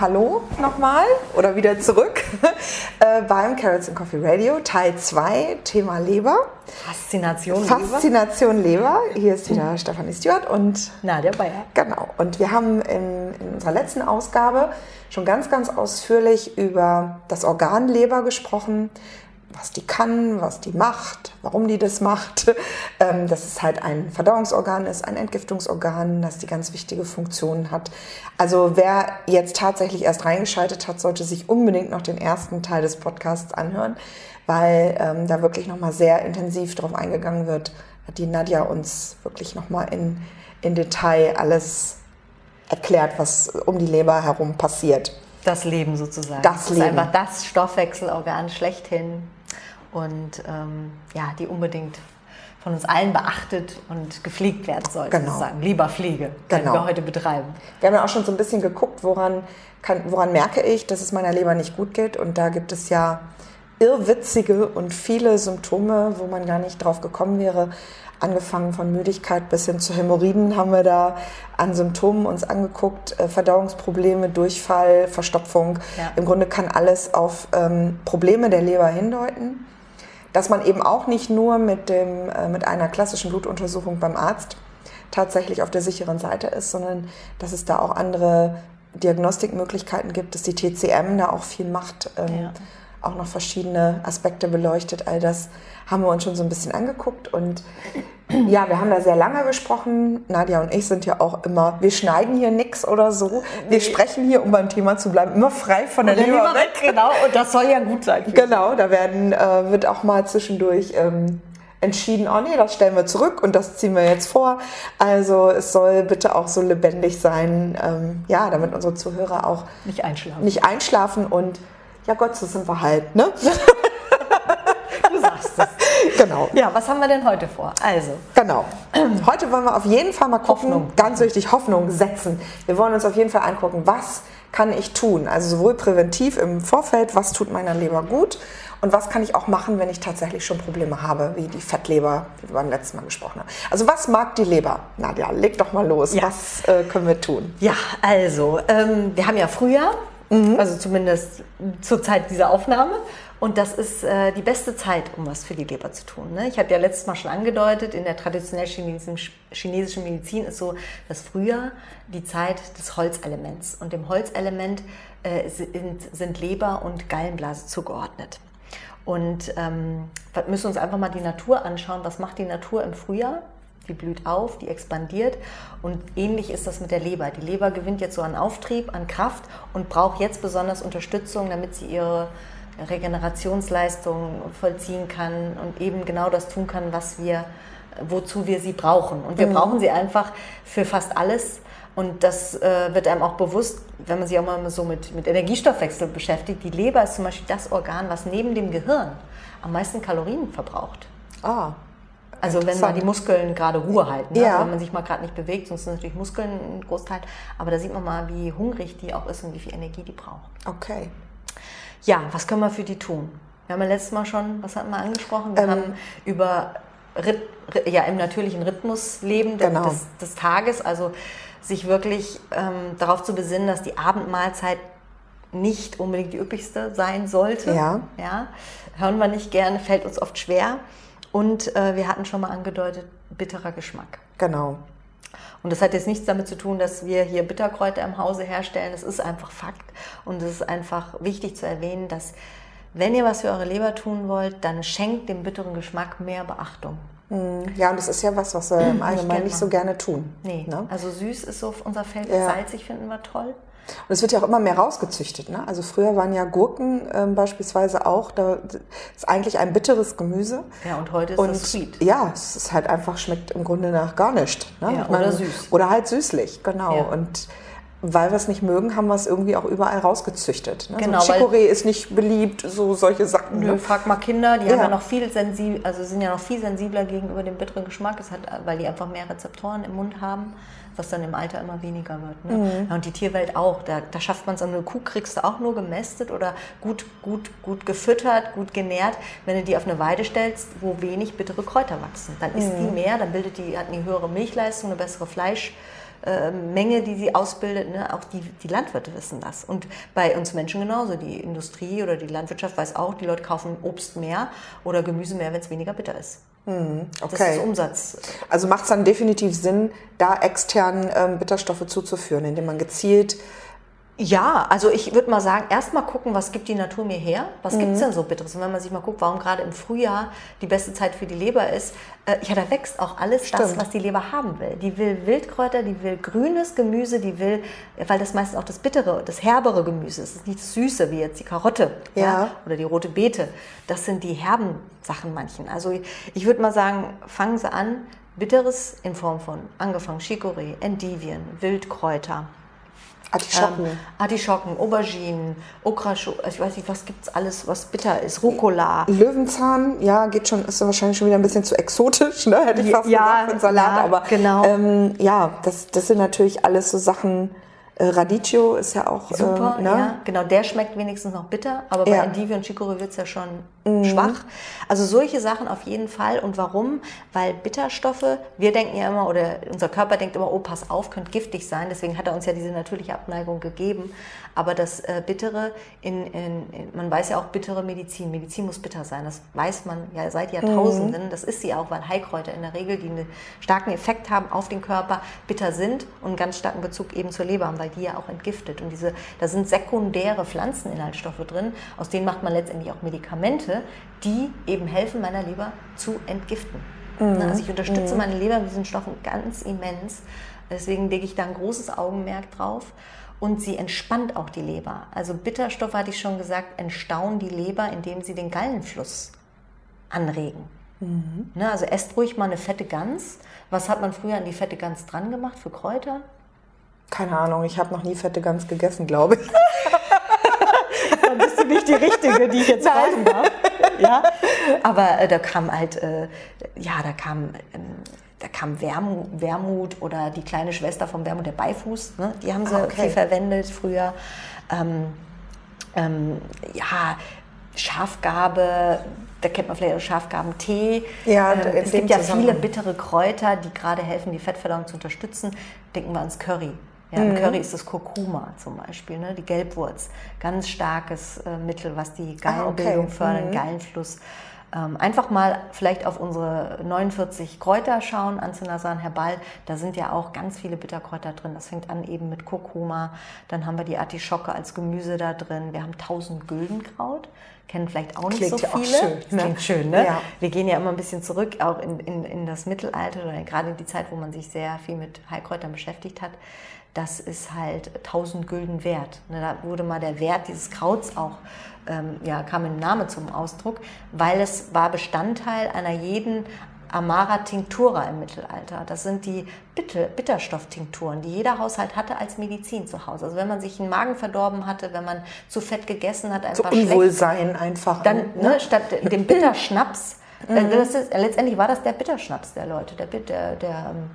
hallo nochmal oder wieder zurück äh, beim Carrots and Coffee Radio, Teil 2, Thema Leber. Faszination Leber. Faszination Leber. Hier ist wieder. Stefanie Stewart und Nadja Bayer. Genau. Und wir haben in, in unserer letzten Ausgabe schon ganz, ganz ausführlich über das Organ Leber gesprochen, was die kann, was die macht, warum die das macht, ähm, dass es halt ein Verdauungsorgan ist, ein Entgiftungsorgan, dass die ganz wichtige Funktionen hat. Also wer jetzt tatsächlich erst reingeschaltet hat, sollte sich unbedingt noch den ersten Teil des Podcasts anhören, weil ähm, da wirklich nochmal sehr intensiv drauf eingegangen wird, hat die Nadja uns wirklich nochmal in, in Detail alles erklärt, was um die Leber herum passiert. Das Leben sozusagen. Das, das Leben. ist einfach das Stoffwechselorgan schlechthin und ähm, ja, die unbedingt von uns allen beachtet und gepflegt werden sollte, genau. sozusagen. Lieber Pflege, genau. wir heute betreiben. Wir haben ja auch schon so ein bisschen geguckt, woran, kann, woran merke ich, dass es meiner Leber nicht gut geht. Und da gibt es ja irrwitzige und viele Symptome, wo man gar nicht drauf gekommen wäre. Angefangen von Müdigkeit bis hin zu Hämorrhoiden haben wir da an Symptomen uns angeguckt. Äh, Verdauungsprobleme, Durchfall, Verstopfung. Ja. Im Grunde kann alles auf ähm, Probleme der Leber hindeuten dass man eben auch nicht nur mit, dem, äh, mit einer klassischen Blutuntersuchung beim Arzt tatsächlich auf der sicheren Seite ist, sondern dass es da auch andere Diagnostikmöglichkeiten gibt, dass die TCM da auch viel macht, ähm, ja. auch noch verschiedene Aspekte beleuchtet. All das haben wir uns schon so ein bisschen angeguckt und ja, wir haben da sehr lange gesprochen. Nadja und ich sind ja auch immer, wir schneiden hier nichts oder so. Wir sprechen hier, um beim Thema zu bleiben, immer frei von der, der Leber, weg. Genau, und das soll ja gut sein. Genau, da werden, äh, wird auch mal zwischendurch ähm, entschieden, oh nee, das stellen wir zurück und das ziehen wir jetzt vor. Also es soll bitte auch so lebendig sein, ähm, ja, damit unsere Zuhörer auch nicht einschlafen. Nicht einschlafen und ja Gott, so sind wir halt, ne? Genau. Ja, was haben wir denn heute vor? Also. Genau. Heute wollen wir auf jeden Fall mal gucken, Hoffnung. ganz wichtig, Hoffnung setzen. Wir wollen uns auf jeden Fall angucken, was kann ich tun? Also sowohl präventiv im Vorfeld, was tut meiner Leber gut und was kann ich auch machen, wenn ich tatsächlich schon Probleme habe, wie die Fettleber, wie wir beim letzten Mal gesprochen haben. Also was mag die Leber? Nadja, leg doch mal los. Ja. Was äh, können wir tun? Ja, also ähm, wir haben ja Frühjahr, mhm. also zumindest zur Zeit dieser Aufnahme. Und das ist äh, die beste Zeit, um was für die Leber zu tun. Ne? Ich habe ja letztes Mal schon angedeutet, in der traditionell chinesischen, Medizin ist so das Frühjahr die Zeit des Holzelements. Und dem Holzelement äh, sind, sind Leber und Gallenblase zugeordnet. Und ähm, wir müssen uns einfach mal die Natur anschauen. Was macht die Natur im Frühjahr? Die blüht auf, die expandiert und ähnlich ist das mit der Leber. Die Leber gewinnt jetzt so an Auftrieb, an Kraft und braucht jetzt besonders Unterstützung, damit sie ihre Regenerationsleistung vollziehen kann und eben genau das tun kann, was wir, wozu wir sie brauchen. Und wir mhm. brauchen sie einfach für fast alles. Und das äh, wird einem auch bewusst, wenn man sich auch mal so mit, mit Energiestoffwechsel beschäftigt. Die Leber ist zum Beispiel das Organ, was neben dem Gehirn am meisten Kalorien verbraucht. Ah. Also wenn man die Muskeln gerade Ruhe halten, ne? ja. also wenn man sich mal gerade nicht bewegt, sonst sind natürlich Muskeln ein Großteil, aber da sieht man mal, wie hungrig die auch ist und wie viel Energie die braucht. Okay. Ja, was können wir für die tun? Wir haben ja letztes Mal schon, was hatten wir angesprochen? Wir ähm, haben über Rit, ja, im natürlichen Rhythmus leben genau. des, des, Tages, also sich wirklich ähm, darauf zu besinnen, dass die Abendmahlzeit nicht unbedingt die üppigste sein sollte. Ja. ja. Hören wir nicht gerne, fällt uns oft schwer. Und äh, wir hatten schon mal angedeutet, bitterer Geschmack. Genau. Und das hat jetzt nichts damit zu tun, dass wir hier Bitterkräuter im Hause herstellen. Es ist einfach Fakt. Und es ist einfach wichtig zu erwähnen, dass wenn ihr was für eure Leber tun wollt, dann schenkt dem bitteren Geschmack mehr Beachtung. Hm, ja, und das ist ja was, was wir im Allgemeinen nicht, so gerne tun. Nee, ne? also süß ist so unser Feld, ja. salzig finden wir toll. Und es wird ja auch immer mehr rausgezüchtet. Ne? Also früher waren ja Gurken ähm, beispielsweise auch, da ist eigentlich ein bitteres Gemüse. Ja, und heute ist und, es sweet. Ja, es ist halt einfach, schmeckt im Grunde nach gar nichts. Ne? Ja, oder süß. Oder halt süßlich, genau. Ja. Und weil wir es nicht mögen, haben wir es irgendwie auch überall rausgezüchtet. Ne? Genau, so Chicorée ist nicht beliebt, so solche Sachen. Nö, ne? frag mal Kinder, die ja. haben ja noch viel sensibel, also sind ja noch viel sensibler gegenüber dem bitteren Geschmack, das hat, weil die einfach mehr Rezeptoren im Mund haben was dann im Alter immer weniger wird. Ne? Mhm. Ja, und die Tierwelt auch. Da, da schafft man es, eine Kuh kriegst du auch nur gemästet oder gut, gut, gut gefüttert, gut genährt. Wenn du die auf eine Weide stellst, wo wenig bittere Kräuter wachsen, dann isst mhm. die mehr, dann bildet die, hat eine höhere Milchleistung, eine bessere Fleisch. äh, Menge, die sie ausbildet. Ne? Auch die, die Landwirte wissen das. Und bei uns Menschen genauso. Die Industrie oder die Landwirtschaft weiß auch, die Leute kaufen Obst mehr oder Gemüse mehr, wenn es weniger bitter ist. Okay. Das ist Umsatz. Also macht es dann definitiv Sinn, da extern ähm, Bitterstoffe zuzuführen, indem man gezielt Ja, also ich würde mal sagen, erstmal gucken, was gibt die Natur mir her? Was gibt's denn so Bitteres? Und wenn man sich mal guckt, warum gerade im Frühjahr die beste Zeit für die Leber ist, äh, ja, da wächst auch alles das, Stimmt. was die Leber haben will. Die will Wildkräuter, die will grünes Gemüse, die will, weil das meistens auch das bittere, das herbere Gemüse ist. Es ist nicht das süße, wie jetzt die Karotte Ja. oder die rote Beete. Das sind die herben Sachen manchen. Also ich, ich würde mal sagen, fangen Sie an, Bitteres in Form von angefangen Chicorée, Endivien, Wildkräuter, Artischocken. ähm, Artischocken, Auberginen, Okraschow, also ich weiß nicht, was gibt's alles, was bitter ist, Rucola. Löwenzahn, ja, geht schon, ist wahrscheinlich schon wieder ein bisschen zu exotisch, ne? Hätte ich fast Ja, gesagt, für einen Salat. ja, aber genau. ähm, ja, das, das sind natürlich alles so Sachen. Äh, Radicchio ist ja auch Super, ähm, ne? ja, genau, der schmeckt wenigstens noch bitter, aber bei Ja. Mhm. Endivie und Chicorée wird's ja schon schwach. Also solche Sachen auf jeden Fall. Und warum? Weil Bitterstoffe, wir denken ja immer, oder unser Körper denkt immer, oh, pass auf, könnte giftig sein. Deswegen hat er uns ja diese natürliche Abneigung gegeben. Aber das äh, Bittere, in, in, in, man weiß ja auch bittere Medizin. Medizin muss bitter sein. Das weiß man ja seit Jahrtausenden. Das ist sie auch, weil Heilkräuter in der Regel, die einen starken Effekt haben auf den Körper, bitter sind und einen ganz starken Bezug eben zur Leber haben, weil die ja auch entgiftet. Und diese, da sind sekundäre Pflanzeninhaltsstoffe drin, aus denen macht man letztendlich auch Medikamente, die eben helfen, meiner Leber zu entgiften. Ne, Also ich unterstütze meine Leber mit diesen Stoffen ganz immens. Deswegen lege ich da ein großes Augenmerk drauf. Und sie entspannt auch die Leber. Also Bitterstoffe, hatte ich schon gesagt, entstauen die Leber, indem sie den Gallenfluss anregen. Ne, also esst ruhig mal eine fette Gans. Was hat man früher an die fette Gans dran gemacht für Kräuter? Keine Ahnung, ich habe noch nie fette Gans gegessen, glaube ich. Dann bist du nicht die Richtige, die ich jetzt fragen darf. Ja? Aber äh, da kam halt, äh, ja, da kam, ähm, da kam Wermut, Wermut oder die kleine Schwester vom Wermut, der Beifuß. Ne? Die haben sie Ah, okay. viel verwendet früher. Ähm, ähm, ja, Schafgabe, da kennt man vielleicht auch Schafgabentee. Ja, ähm, es gibt ja viele bittere Kräuter, die gerade helfen, die Fettverdauung zu unterstützen. Denken wir ans Curry. Ja, Mhm. Im Curry ist das Kurkuma zum Beispiel, ne? die Gelbwurz. Ganz starkes äh, Mittel, was die Gallenbildung Ah, okay. fördert, Mhm. Gallenfluss. Ähm, einfach mal vielleicht auf unsere 49 Kräuter schauen, Anzinasan Herbal. Da sind ja auch ganz viele Bitterkräuter drin. Das fängt an eben mit Kurkuma. Dann haben wir die Artischocke als Gemüse da drin. Wir haben 1000 Güldenkraut. Kennen vielleicht auch nicht Klingt so viele. schön, Das ne? Klingt schön, ne? Ja. Wir gehen ja immer ein bisschen zurück, auch in, in, in das Mittelalter oder gerade in die Zeit, wo man sich sehr viel mit Heilkräutern beschäftigt hat. Das ist halt 1000 Gülden wert. Ne, Da wurde mal der Wert dieses Krauts auch, ähm, ja, kam im Name zum Ausdruck, weil es war Bestandteil einer jeden Amara Tinctura im Mittelalter. Das sind die Bitter Bitterstofftinkturen, die jeder Haushalt hatte als Medizin zu Hause. Also wenn man sich einen Magen verdorben hatte, wenn man zu fett gegessen hat, So einfach schlecht Unwohlsein einfach. dann ne? ne, statt dem Bitterschnaps, äh, das ist, letztendlich war das der Bitterschnaps der Leute, der, der, der ähm,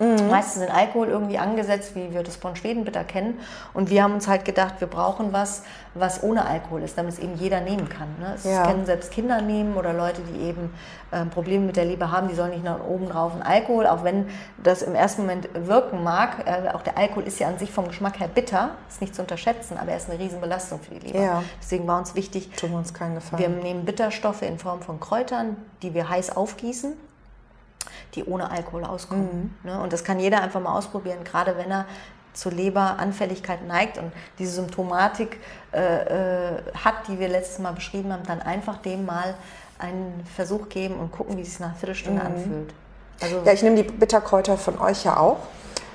Magenbitter. Meistens in Alkohol irgendwie angesetzt, wie wir das von Schwedenbitter kennen. Und wir haben uns halt gedacht, wir brauchen was, was ohne Alkohol ist, damit es eben jeder nehmen kann. Ne? Es Ja. können selbst Kinder nehmen oder Leute, die eben ähm, Probleme mit der Leber haben, die sollen nicht noch oben drauf einen Alkohol, auch wenn das im ersten Moment wirken mag. Äh, auch der Alkohol ist ja an sich vom Geschmack her bitter, ist nicht zu unterschätzen, aber er ist eine Riesenbelastung für die Leber. Ja. Deswegen war uns wichtig, Tun wir uns keinen Gefallen. wir nehmen Bitterstoffe in Form von Kräutern, die wir heiß aufgießen, die ohne Alkohol auskommen. Mhm. Ne? Und das kann jeder einfach mal ausprobieren, gerade wenn er zur Leberanfälligkeit neigt und diese Symptomatik äh, äh, hat, die wir letztes Mal beschrieben haben, dann einfach dem mal einen Versuch geben und gucken, wie es sich nach einer Viertelstunde anfühlt. Also Mhm. Ja, ich nehme die Bitterkräuter von euch ja auch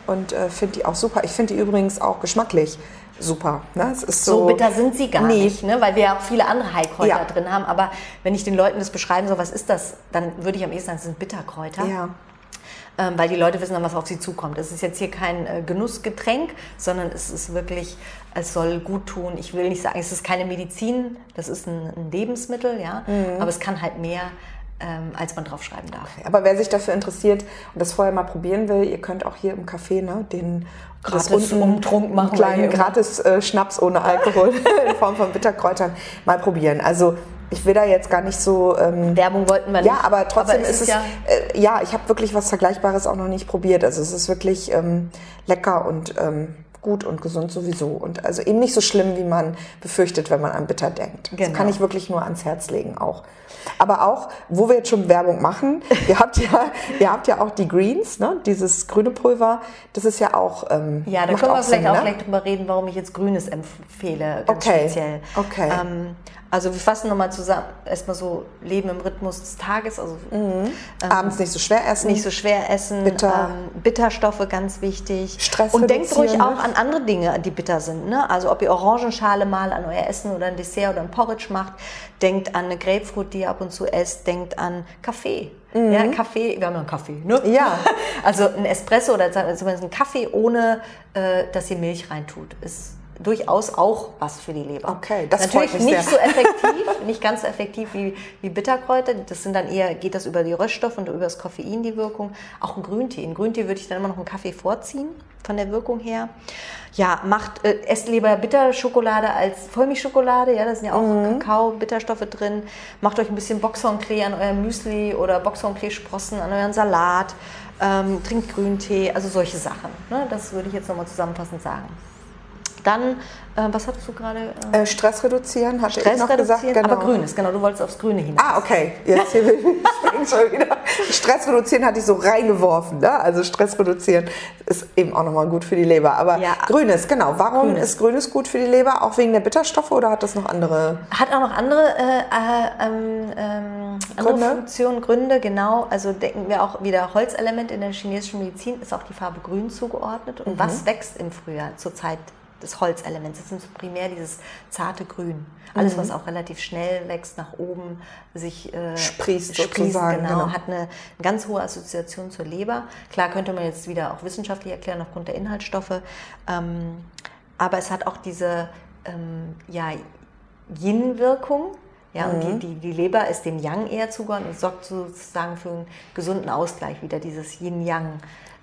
und äh, finde die auch super. Ich finde die übrigens auch geschmacklich super. Ne? Es ist so, so, bitter sind sie gar Nee. nicht, ne? weil wir ja auch viele andere Heilkräuter Ja. drin haben. Aber wenn ich den Leuten das beschreiben soll, was ist das, dann würde ich am ehesten sagen, es sind Bitterkräuter. Ja. ähm, weil die Leute wissen dann, was auf sie zukommt. Es ist jetzt hier kein äh, Genussgetränk, sondern es ist wirklich, es soll gut tun. Ich will nicht sagen, es ist keine Medizin, das ist ein, ein Lebensmittel, ja, Mhm. aber es kann halt mehr, ähm, als man draufschreiben darf. Aber wer sich dafür interessiert und das vorher mal probieren will, ihr könnt auch hier im Café ne, den Gratis unten Umtrunk machen kleinen gratis äh, Schnaps ohne Alkohol in Form von Bitterkräutern mal probieren. Also ich will da jetzt gar nicht so. Ähm, Werbung wollten wir nicht. Ja, aber trotzdem aber ist es. Ja, äh, ja ich habe wirklich was Vergleichbares auch noch nicht probiert. Also es ist wirklich ähm, lecker und ähm, gut und gesund sowieso. Und also eben nicht so schlimm, wie man befürchtet, wenn man an Bitter denkt. Genau. Das kann ich wirklich nur ans Herz legen auch. Aber auch, wo wir jetzt schon Werbung machen, ihr habt ja, ihr habt ja auch die Greens, ne? dieses grüne Pulver, das ist ja auch. Ähm, ja, da können wir vielleicht Sinn, auch ne? gleich drüber reden, warum ich jetzt Grünes empfehle, ganz okay. speziell. Okay. Ähm, also wir fassen nochmal zusammen, erstmal so Leben im Rhythmus des Tages. Also, mhm. ähm, Abends nicht so schwer essen. Nicht so schwer essen. Bitter. Ähm, Bitterstoffe ganz wichtig. Stress Und denkt ruhig auch an andere Dinge, die bitter sind. Ne? Also ob ihr Orangenschale mal an euer Essen oder ein Dessert oder ein Porridge macht. Denkt an eine Grapefruit, die ihr ab und zu esst. Denkt an Kaffee. Mhm. Ja, Kaffee, wir haben ja einen Kaffee, ne? Ja. Also ein Espresso oder zumindest ein Kaffee, ohne äh, dass ihr Milch reintut, ist durchaus auch was für die Leber. Okay, das Natürlich freut mich nicht sehr. so effektiv, nicht ganz so effektiv wie, wie Bitterkräuter. Das sind dann eher, geht das über die Röststoffe und über das Koffein die Wirkung. Auch ein Grüntee. In Grüntee würde ich dann immer noch einen Kaffee vorziehen, von der Wirkung her. Ja, macht, äh, esst lieber Bitterschokolade als Vollmilchschokolade. Ja, da sind ja auch mhm. Kakao, Bitterstoffe drin. Macht euch ein bisschen Boxhornklee an eurem Müsli oder Boxhornklee-Sprossen an euren Salat. Ähm, trinkt Grüntee, also solche Sachen. Ne? Das würde ich jetzt nochmal zusammenfassend sagen. Dann, äh, was hattest du gerade? Äh, äh, Stress reduzieren, hatte Stress ich noch reduzieren, gesagt. Genau. Aber grünes, genau, du wolltest aufs Grüne hinaus. Ah, okay. Jetzt hier schon wieder. Stress reduzieren hatte ich so reingeworfen. Ne? Also Stress reduzieren ist eben auch nochmal gut für die Leber. Aber ja. Grünes, genau. Warum grünes. ist Grünes gut für die Leber? Auch wegen der Bitterstoffe oder hat das noch andere? Hat auch noch andere, äh, äh ähm, ähm, andere Gründe? Funktionen, Gründe, genau. Also denken wir auch wieder Holzelement in der chinesischen Medizin ist auch die Farbe Grün zugeordnet. Und mhm. was wächst im Frühjahr zurzeit des Holzelements. Das ist primär dieses zarte Grün. Alles, mhm. was auch relativ schnell wächst, nach oben sich äh, sprießt, sprießt genau, genau, hat eine, eine, ganz hohe Assoziation zur Leber. Klar könnte man jetzt wieder auch wissenschaftlich erklären aufgrund der Inhaltsstoffe, ähm, aber es hat auch diese ähm, ja, Yin-Wirkung. Ja, mhm. und die, die, die Leber ist dem Yang eher zugeordnet und sorgt sozusagen für einen gesunden Ausgleich, wieder dieses Yin-Yang.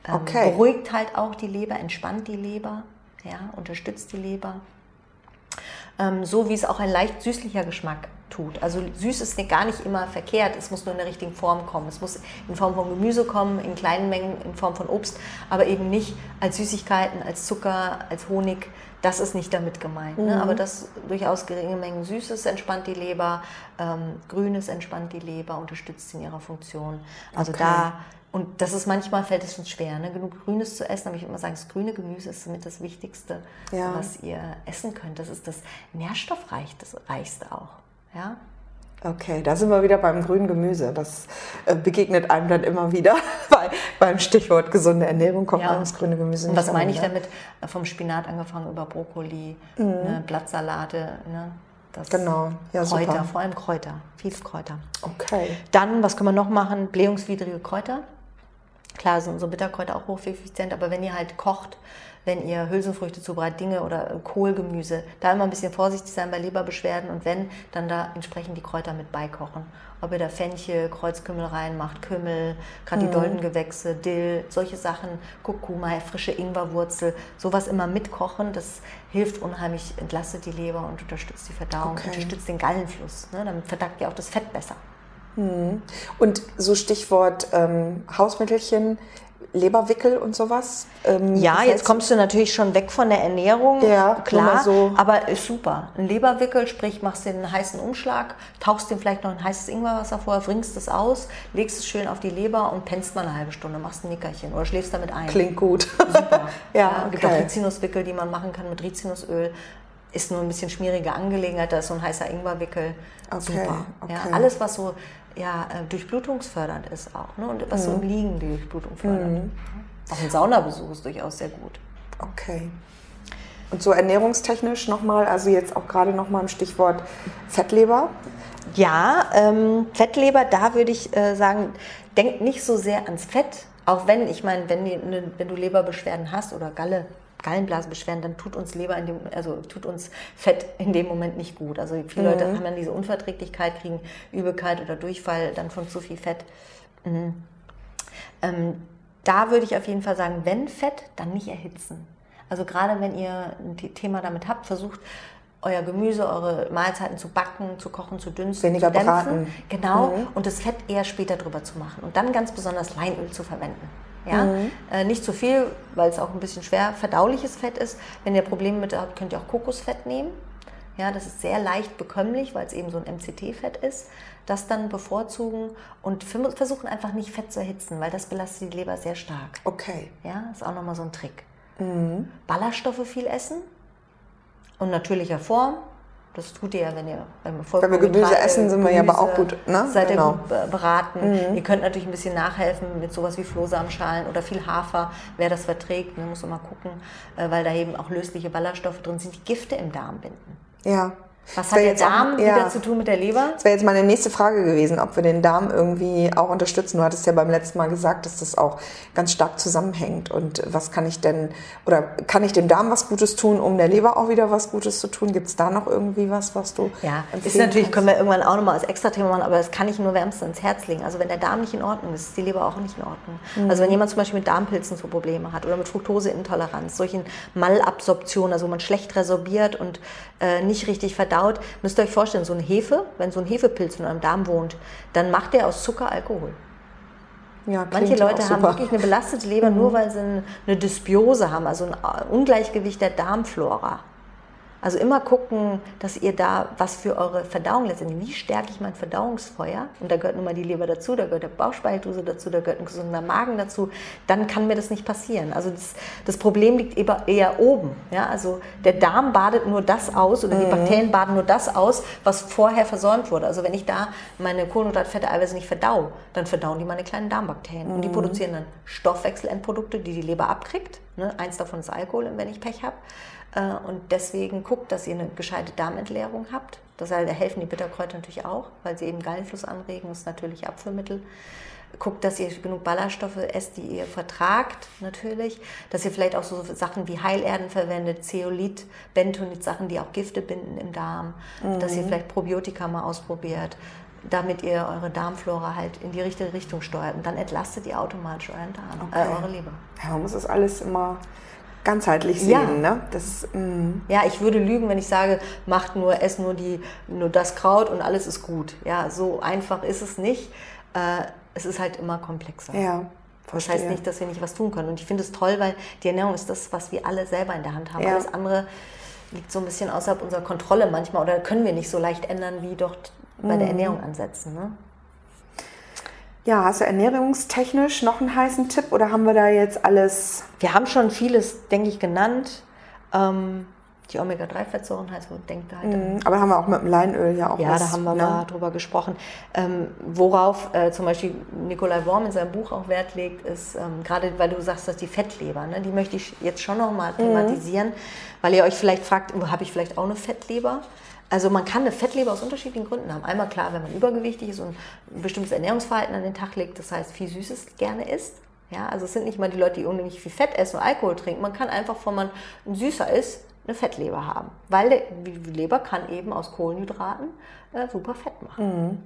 Ähm, okay. Beruhigt halt auch die Leber, entspannt die Leber ja, unterstützt die Leber. Ähm, so wie es auch ein leicht süßlicher Geschmack tut. Also süß ist gar nicht immer verkehrt, es muss nur in der richtigen Form kommen. Es muss in Form von Gemüse kommen, in kleinen Mengen, in Form von Obst, aber eben nicht als Süßigkeiten, als Zucker, als Honig. Das ist nicht damit gemeint. Ne? Mhm. Ne? Aber das durchaus geringe Mengen Süßes entspannt die Leber, ähm, Grünes entspannt die Leber, unterstützt sie in ihrer Funktion. Also okay. da und das ist manchmal fällt es uns schwer, ne? genug Grünes zu essen. Aber ich würde immer sagen, das grüne Gemüse ist somit das Wichtigste, ja. was ihr essen könnt. Das ist das nährstoffreichste auch. Ja? Okay, da sind wir wieder beim grünen Gemüse. Das äh, begegnet einem dann immer wieder. Bei, beim Stichwort gesunde Ernährung kommt ja. das grüne Gemüse Und was meine ich damit? Vom Spinat angefangen über Brokkoli, mhm. ne, Blattsalate, ne? Das genau, ja, Kräuter, super. vor allem Kräuter, viele Kräuter. Okay. Dann, was können wir noch machen? Blähungswidrige Kräuter. Klar sind so Bitterkräuter auch hocheffizient, aber wenn ihr halt kocht, wenn ihr Hülsenfrüchte zubereitet, Dinge oder Kohlgemüse, da immer ein bisschen vorsichtig sein bei Leberbeschwerden und wenn, dann da entsprechend die Kräuter mit beikochen. Ob ihr da Fenchel, Kreuzkümmel reinmacht, Kümmel, gerade mhm. die Doldengewächse, Dill, solche Sachen, Kurkuma, frische Ingwerwurzel, sowas immer mitkochen, das hilft unheimlich, entlastet die Leber und unterstützt die Verdauung, okay. unterstützt den Gallenfluss. Ne? Dann verdackt ihr auch das Fett besser. Mhm. Und so Stichwort ähm, Hausmittelchen, Leberwickel und sowas. Ähm, ja, jetzt kommst du natürlich schon weg von der Ernährung, ja, klar, so. aber ist super. Ein Leberwickel, sprich, machst den heißen Umschlag, tauchst den vielleicht noch ein heißes Ingwerwasser vor, wringst es aus, legst es schön auf die Leber und pennst mal eine halbe Stunde, machst ein Nickerchen oder schläfst damit ein. Klingt gut. Super. ja, ja, okay. gibt auch Rizinuswickel, die man machen kann mit Rizinusöl. Ist nur ein bisschen schwierige Angelegenheit, da ist so ein heißer Ingwerwickel. Okay, super. Okay. Ja, alles, was so ja, äh, durchblutungsfördernd ist auch. Ne? Und was mhm. so im Liegen die Durchblutung fördert. Mhm. Auch ein Saunabesuch ist durchaus sehr gut. Okay. Und so ernährungstechnisch nochmal, also jetzt auch gerade nochmal im Stichwort Fettleber. Ja, ähm, Fettleber, da würde ich äh, sagen, denk nicht so sehr ans Fett. Auch wenn, ich meine, wenn, ne, wenn du Leberbeschwerden hast oder Galle, Gallenblasenbeschwerden, dann tut uns Leber in dem, also tut uns Fett in dem Moment nicht gut. Also viele mhm. Leute haben dann diese Unverträglichkeit, kriegen Übelkeit oder Durchfall dann von zu viel Fett. Mhm. Ähm, da würde ich auf jeden Fall sagen, wenn Fett, dann nicht erhitzen. Also gerade wenn ihr ein Thema damit habt, versucht euer Gemüse, eure Mahlzeiten zu backen, zu kochen, zu dünsten, Weniger zu dämpfen. braten. Genau. Mhm. Und das Fett eher später drüber zu machen. Und dann ganz besonders Leinöl zu verwenden. Ja? Mhm. Äh, nicht zu viel, weil es auch ein bisschen schwer verdauliches Fett ist. Wenn ihr Probleme mit habt, könnt ihr auch Kokosfett nehmen. Ja, das ist sehr leicht bekömmlich, weil es eben so ein MCT-Fett ist. Das dann bevorzugen und versuchen einfach nicht Fett zu erhitzen, weil das belastet die Leber sehr stark. Okay. Ja, ist auch nochmal so ein Trick. Mhm. Ballaststoffe viel essen und natürlicher Form. Das tut ihr ja, wenn ihr wenn wir Wenn wir Gemüse essen, sind wir ja aber auch gut, ne? Seid Genau. ihr gut be- beraten. Ihr könnt natürlich ein bisschen nachhelfen mit sowas wie Flohsamenschalen oder viel Hafer, wer das verträgt. Man muss immer gucken, äh, weil da eben auch lösliche Ballaststoffe drin sind, die Gifte im Darm binden. Ja. Was Das hat der jetzt auch- Darm ja. wieder zu tun mit der Leber? Das wäre jetzt meine nächste Frage gewesen, ob wir den Darm irgendwie auch unterstützen. Du hattest ja beim letzten Mal gesagt, dass das auch ganz stark zusammenhängt. Und was kann ich denn, oder kann ich dem Darm was Gutes tun, um der Leber auch wieder was Gutes zu tun? Gibt es da noch irgendwie was, was du Ja, ist natürlich, kannst? können wir irgendwann auch nochmal als Extra-Thema machen, aber das kann ich nur wärmstens ins Herz legen. Also wenn der Darm nicht in Ordnung ist, ist die Leber auch nicht in Ordnung. Mhm. Also wenn jemand zum Beispiel mit Darmpilzen so Probleme hat oder mit Fructoseintoleranz, solchen Malabsorption, also wo man schlecht resorbiert und äh, nicht richtig verdaut, müsst ihr euch vorstellen, so eine Hefe, wenn so ein Hefepilz in eurem Darm wohnt, dann macht der aus Zucker Alkohol. Ja, Manche Leute haben wirklich eine belastete Leber nur, weil sie eine Dysbiose haben, also ein Ungleichgewicht der Darmflora. Also immer gucken, dass ihr da was für eure Verdauung letztendlich, wie stärke ich mein Verdauungsfeuer? Und da gehört nun mal die Leber dazu, da gehört der Bauchspeicheldrüse dazu, da gehört ein gesunder Magen dazu. Dann kann mir das nicht passieren. Also das, das Problem liegt eher- oben. Ja? Also der Darm badet nur das aus oder die Bakterien baden nur das aus, was vorher versäumt wurde. Also wenn ich da meine Kohlenhydrat, Fette, Eiweiße nicht verdau, dann verdauen die meine kleinen Darmbakterien. Und die produzieren dann Stoffwechselendprodukte, die die Leber abkriegt. Ne? Eins davon ist Alkohol, wenn ich Pech habe. Äh, Und deswegen guckt, dass ihr eine gescheite Darmentleerung habt. Das heißt, da helfen die Bitterkräuter natürlich auch, weil sie eben Gallenfluss anregen, das ist natürlich Abführmittel. Guckt, dass ihr genug Ballaststoffe esst, die ihr vertragt, natürlich. Dass ihr vielleicht auch so Sachen wie Heilerden verwendet, Zeolit, Bentonit, Sachen, die auch Gifte binden im Darm. Dass ihr vielleicht Probiotika mal ausprobiert, damit ihr eure Darmflora halt in die richtige Richtung steuert. Und dann entlastet ihr automatisch euren Darm, äh, Okay. eure Leber. Ja, man muss das alles immer ganzheitlich Ja. sehen. Ne? Das, mm, Ja, ich würde lügen, wenn ich sage, macht nur, ess nur, die, nur das Kraut und alles ist gut. Ja, so einfach ist es nicht. Äh, es ist halt immer komplexer. ja, das verstehe. heißt nicht, dass wir nicht was tun können. Und ich finde es toll, weil die Ernährung ist das, was wir alle selber in der Hand haben. Ja. Alles andere liegt so ein bisschen außerhalb unserer Kontrolle manchmal oder können wir nicht so leicht ändern, wie doch bei Mhm. der Ernährung ansetzen. Ne? Ja, hast du ernährungstechnisch noch einen heißen Tipp oder haben wir da jetzt alles? Wir haben schon vieles, denke ich, genannt. Ähm, die Omega-3-Fettsäuren heißt, wo denkt halt Mm, Aber haben wir auch mit dem Leinöl ja auch Ja, was. da haben wir ne? mal drüber gesprochen. Ähm, worauf äh, zum Beispiel Nikolai Worm in seinem Buch auch Wert legt, ist, ähm, gerade weil du sagst, dass die Fettleber, ne, die möchte ich jetzt schon nochmal thematisieren, weil ihr euch vielleicht fragt, oh, habe ich vielleicht auch eine Fettleber? Also man kann eine Fettleber aus unterschiedlichen Gründen haben. Einmal klar, wenn man übergewichtig ist und ein bestimmtes Ernährungsverhalten an den Tag legt, das heißt viel Süßes gerne isst. Ja, also es sind nicht mal die Leute, die unheimlich viel Fett essen und Alkohol trinken. Man kann einfach, wenn man ein Süßer ist, eine Fettleber haben. Weil die Leber kann eben aus Kohlenhydraten äh, super Fett machen.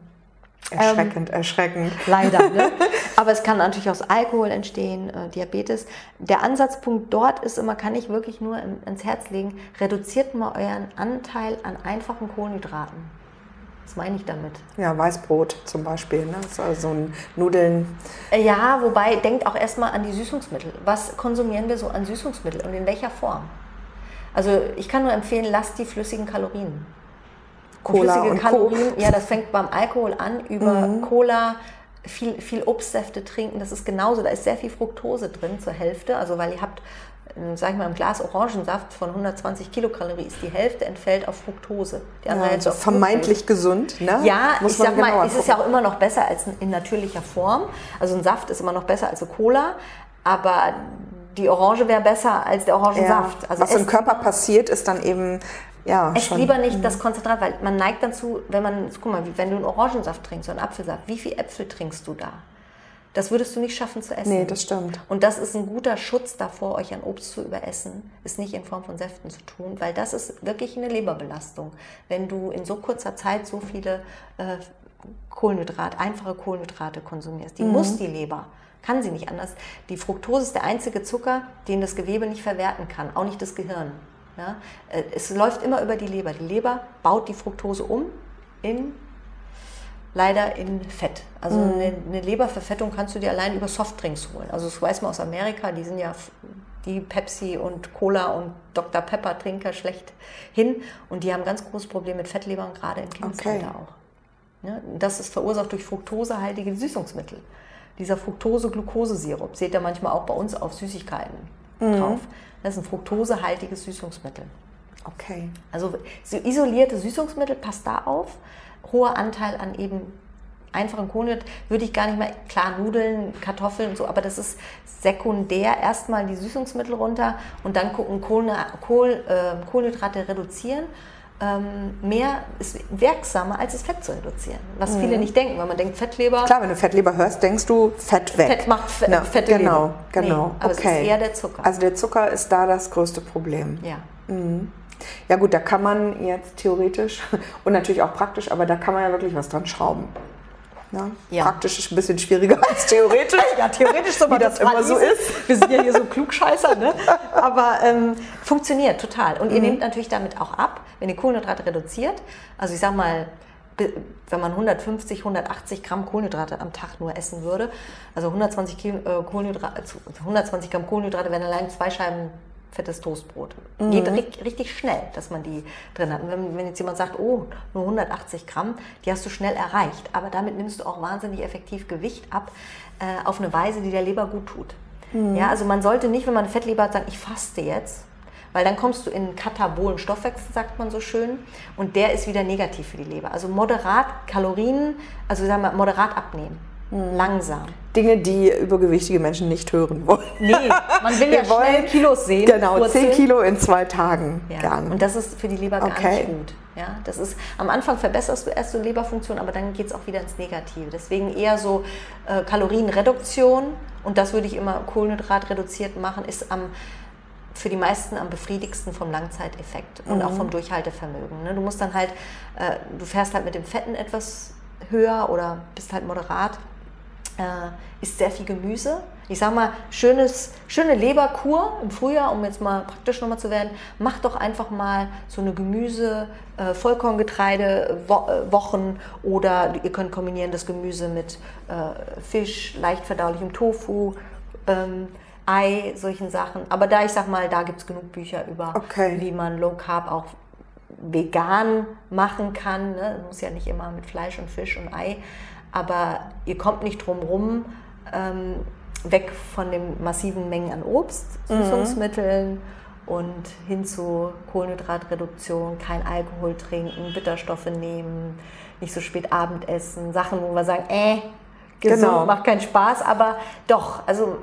Erschreckend, erschreckend. Leider. Ne? Aber es kann natürlich aus Alkohol entstehen, äh, Diabetes. Der Ansatzpunkt dort ist immer, kann ich wirklich nur im, ins Herz legen, reduziert mal euren Anteil an einfachen Kohlenhydraten. Was meine ich damit? Ja, Weißbrot zum Beispiel. Ne? Ist also so ein Nudeln. Äh, Ja, wobei, denkt auch erstmal an die Süßungsmittel. Was konsumieren wir so an Süßungsmittel und in welcher Form? Also ich kann nur empfehlen, lasst die flüssigen Kalorien. Cola flüssige und Kalorien, Coke. ja, das fängt beim Alkohol an, über Cola, viel, viel Obstsäfte trinken, das ist genauso, da ist sehr viel Fructose drin zur Hälfte, also weil ihr habt, ähm, sag ich mal, im Glas Orangensaft von 120 Kilokalorien ist die Hälfte entfällt auf Fructose. Die andere Ja, Hälfte also auf Fructose. vermeintlich gesund. Ne? Ja, Muss ich man sag mal, es ist ja auch immer noch besser als in natürlicher Form. Also ein Saft ist immer noch besser als eine Cola, aber die Orange wäre besser als der Ja. Orangensaft. Also Was im Körper passiert, ist dann eben ja Esst schon. lieber nicht das Konzentrat, weil man neigt dazu, wenn man, guck mal, wenn du einen Orangensaft trinkst oder einen Apfelsaft, wie viel Äpfel trinkst du da? Das würdest du nicht schaffen zu essen. Nee, das stimmt. Und das ist ein guter Schutz davor, euch an Obst zu überessen, ist nicht in Form von Säften zu tun, weil das ist wirklich eine Leberbelastung. Wenn du in so kurzer Zeit so viele äh, Kohlenhydrat, einfache Kohlenhydrate konsumierst, die muss die Leber. Kann sie nicht anders. Die Fructose ist der einzige Zucker, den das Gewebe nicht verwerten kann, auch nicht das Gehirn. Ja? Äh, es läuft immer über die Leber. Die Leber baut die Fructose um in leider in Fett. Also mhm. eine, eine, Leberverfettung kannst du dir allein über Softdrinks holen. Also das weiß man aus Amerika, die sind ja die Pepsi und Cola und Dr. Pepper Trinker schlecht hin und die haben ganz großes Problem mit Fettlebern, gerade im Kindesalter okay. auch. Ja, das ist verursacht durch fruktosehaltige Süßungsmittel. Dieser Fructose-Glucose-Sirup seht ihr manchmal auch bei uns auf Süßigkeiten mhm. drauf. Das ist ein fruktosehaltiges Süßungsmittel. Okay. Also so isolierte Süßungsmittel, passt da auf. Hoher Anteil an eben einfachen Kohlenhydraten würde ich gar nicht mehr, klar, Nudeln, Kartoffeln und so, aber das ist sekundär. Erstmal die Süßungsmittel runter und dann gucken, äh, Kohlenhydrate reduzieren mehr ist wirksamer, als das Fett zu reduzieren. Was mhm. viele nicht denken, weil man denkt, Fettleber. Klar, wenn du Fettleber hörst, denkst du Fett weg. Fett macht Fe Na, fette Genau, Leber. genau. Nee, aber okay. es ist eher der Zucker. Also der Zucker ist da das größte Problem. Ja. Mhm. Ja gut, da kann man jetzt theoretisch und natürlich auch praktisch, aber da kann man ja wirklich was dran schrauben. Ja? ja. Praktisch ist ein bisschen schwieriger als theoretisch. ja, theoretisch so, wie das immer so ist. Wir sind ja hier so Klugscheißer, ne? Aber ähm, funktioniert total. Und ihr mhm. nehmt natürlich damit auch ab, wenn ihr Kohlenhydrate reduziert. Also ich sag mal, wenn man 150, 180 Gramm Kohlenhydrate am Tag nur essen würde, also 120, Kilo, äh, Kohlenhydrate, 120 Gramm Kohlenhydrate wären allein zwei Scheiben fettes Toastbrot. Mhm. Geht richtig, richtig schnell, dass man die drin hat. Und wenn, wenn, jetzt jemand sagt, oh, nur 180 Gramm, die hast du schnell erreicht. Aber damit nimmst du auch wahnsinnig effektiv Gewicht ab, äh, auf eine Weise, die der Leber gut tut. Mhm. Ja, also man sollte nicht, wenn man eine Fettleber hat, sagen, ich faste jetzt, weil dann kommst du in einen katabolen Stoffwechsel, sagt man so schön, und der ist wieder negativ für die Leber. Also moderat Kalorien, also sagen wir moderat abnehmen. Langsam. Dinge, die übergewichtige Menschen nicht hören wollen. Nee, man will ja schnell Kilos sehen. Genau, Wurzeln. 10 Kilo in zwei Tagen. Ja. Gern. Und das ist für die Leber gar okay. nicht gut. Ja, das ist, am Anfang verbesserst du erst so Leberfunktion, aber dann geht es auch wieder ins Negative. Deswegen eher so äh, Kalorienreduktion und das würde ich immer Kohlenhydrat reduziert machen, ist am für die meisten am befriedigsten vom Langzeiteffekt und mhm. auch vom Durchhaltevermögen. Ne? Du musst dann halt, äh, du fährst halt mit dem Fetten etwas höher oder bist halt moderat äh, ist sehr viel Gemüse. Ich sage mal, schönes, schöne Leberkur im Frühjahr, um jetzt mal praktisch nochmal zu werden. Macht doch einfach mal so eine Gemüse, äh, Vollkorngetreide Wo äh, Wochen oder ihr könnt kombinieren das Gemüse mit äh, Fisch, leicht verdaulichem Tofu. Ähm, Ei, solchen Sachen. Aber da, ich sag mal, da gibt es genug Bücher über, okay. wie man Low Carb auch vegan machen kann. Ne? Muss ja nicht immer mit Fleisch und Fisch und Ei aber ihr kommt nicht drum rum, ähm, weg von den massiven Mengen an Obst, mhm. Süßungsmitteln mhm. und hin zu Kohlenhydratreduktion, kein Alkohol trinken, Bitterstoffe nehmen, nicht so spät Abendessen, Sachen, wo wir sagen, äh, gesund, genau. macht keinen Spaß, aber doch, also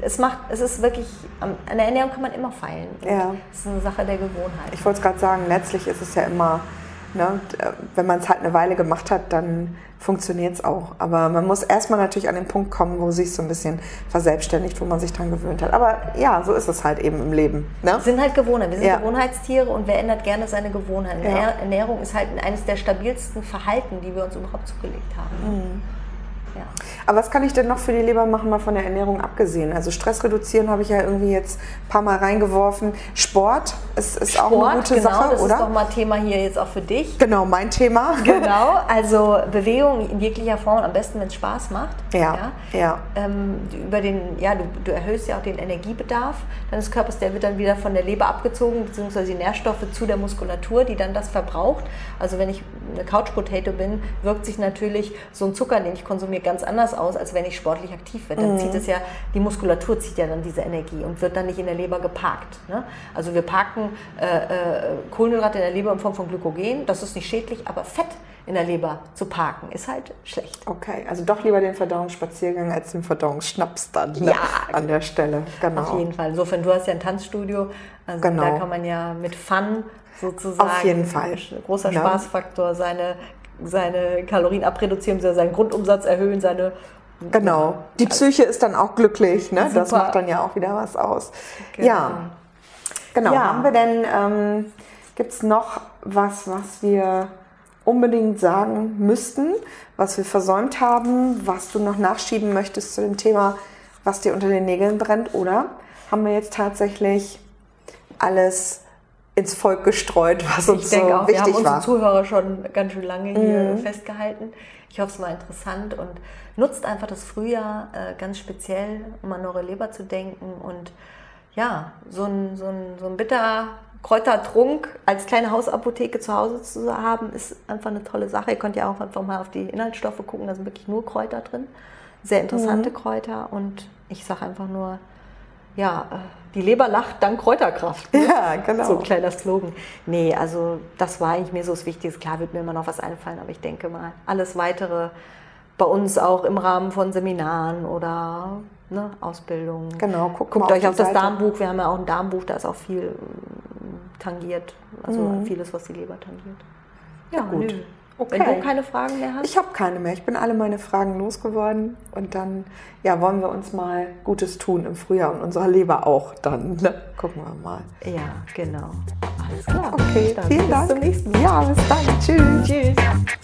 es macht, es ist wirklich, an der Ernährung kann man immer feilen. Ja. Es ist eine Sache der Gewohnheit. Ich wollte es gerade sagen, letztlich ist es ja immer Ne? Wenn man es halt eine Weile gemacht hat, dann funktioniert es auch. Aber man muss erstmal natürlich an den Punkt kommen, wo sich so ein bisschen verselbstständigt, wo man sich dran gewöhnt hat. Aber ja, so ist es halt eben im Leben. Ne? Wir sind halt Gewohner, wir sind ja. Gewohnheitstiere und wer ändert gerne seine Gewohnheiten. Ja. Ernährung ist halt eines der stabilsten Verhalten, die wir uns überhaupt zugelegt haben. Mhm. Ja. Aber was kann ich denn noch für die Leber machen, mal von der Ernährung abgesehen? Also Stress reduzieren habe ich ja irgendwie jetzt ein paar Mal reingeworfen. Sport ist, ist Sport, auch eine gute genau, Sache, das oder? ist doch mal Thema hier jetzt auch für dich. Genau, mein Thema. Genau, also Bewegung in jeglicher Form, am besten, wenn es Spaß macht. Ja, ja. ja. Ähm, über den, ja du, du, erhöhst ja auch den Energiebedarf deines Körpers, der wird dann wieder von der Leber abgezogen, beziehungsweise die Nährstoffe zu der Muskulatur, die dann das verbraucht. Also wenn ich eine Couch Potato bin, wirkt sich natürlich so ein Zucker, den ich konsumiere, ganz anders aus, als wenn ich sportlich aktiv werde. Dann mhm. zieht es ja, die Muskulatur zieht ja dann diese Energie und wird dann nicht in der Leber geparkt. Ne? Also wir parken äh, äh, Kohlenhydrate in der Leber in Form von Glykogen, das ist nicht schädlich, aber Fett in der Leber zu parken ist halt schlecht. Okay, also doch lieber den Verdauungsspaziergang als den Verdauungsschnaps dann ne? ja, an der Stelle. Genau. Auf jeden Fall. Insofern, du hast ja ein Tanzstudio, also genau. da kann man ja mit Fun sozusagen. Auf jeden Fall. Großer ja. Spaßfaktor, seine seine Kalorien abreduzieren, seinen Grundumsatz erhöhen, seine Genau. Die Psyche ist dann auch glücklich, ne? Das macht dann ja auch wieder was aus. Genau. Ja. Genau. Ja. Haben wir denn, ähm, gibt es noch was, was wir unbedingt sagen müssten, was wir versäumt haben, was du noch nachschieben möchtest zu dem Thema, was dir unter den Nägeln brennt? Oder haben wir jetzt tatsächlich alles ins Volk gestreut, was uns ich denke so auch, wichtig wir haben unsere war. Zuhörer schon ganz schön lange hier mhm. festgehalten. Ich hoffe, es war interessant und nutzt einfach das Frühjahr äh, ganz speziell, um an eure Leber zu denken und ja, so ein, so ein, so ein bitter Kräutertrunk als kleine Hausapotheke zu Hause zu haben, ist einfach eine tolle Sache. Ihr könnt ja auch einfach mal auf die Inhaltsstoffe gucken, da sind wirklich nur Kräuter drin. Sehr interessante mhm. Kräuter und ich sage einfach nur, ja, die Leber lacht dank Kräuterkraft. Ne? Ja, genau. So ein kleiner Slogan. Nee, also das war eigentlich mir so das Wichtigste. Klar wird mir immer noch was einfallen, aber ich denke mal, alles weitere bei uns auch im Rahmen von Seminaren oder ne, Ausbildung. Genau, guckt, guckt euch auf, auf das Seite. Darmbuch. Wir haben ja auch ein Darmbuch, da ist auch viel mm, tangiert. Also mhm. vieles, was die Leber tangiert. Ja, gut. Nö. Okay. Wenn du keine Fragen mehr hast? Ich habe keine mehr. Ich bin alle meine Fragen losgeworden. Und dann ja, wollen wir uns mal Gutes tun im Frühjahr und unserer Leber auch dann. Ne? Gucken wir mal. Ja, genau. Alles klar. Okay, dann vielen bis Dank. Bis zum nächsten Mal. Ja, bis dann. Tschüss. Tschüss.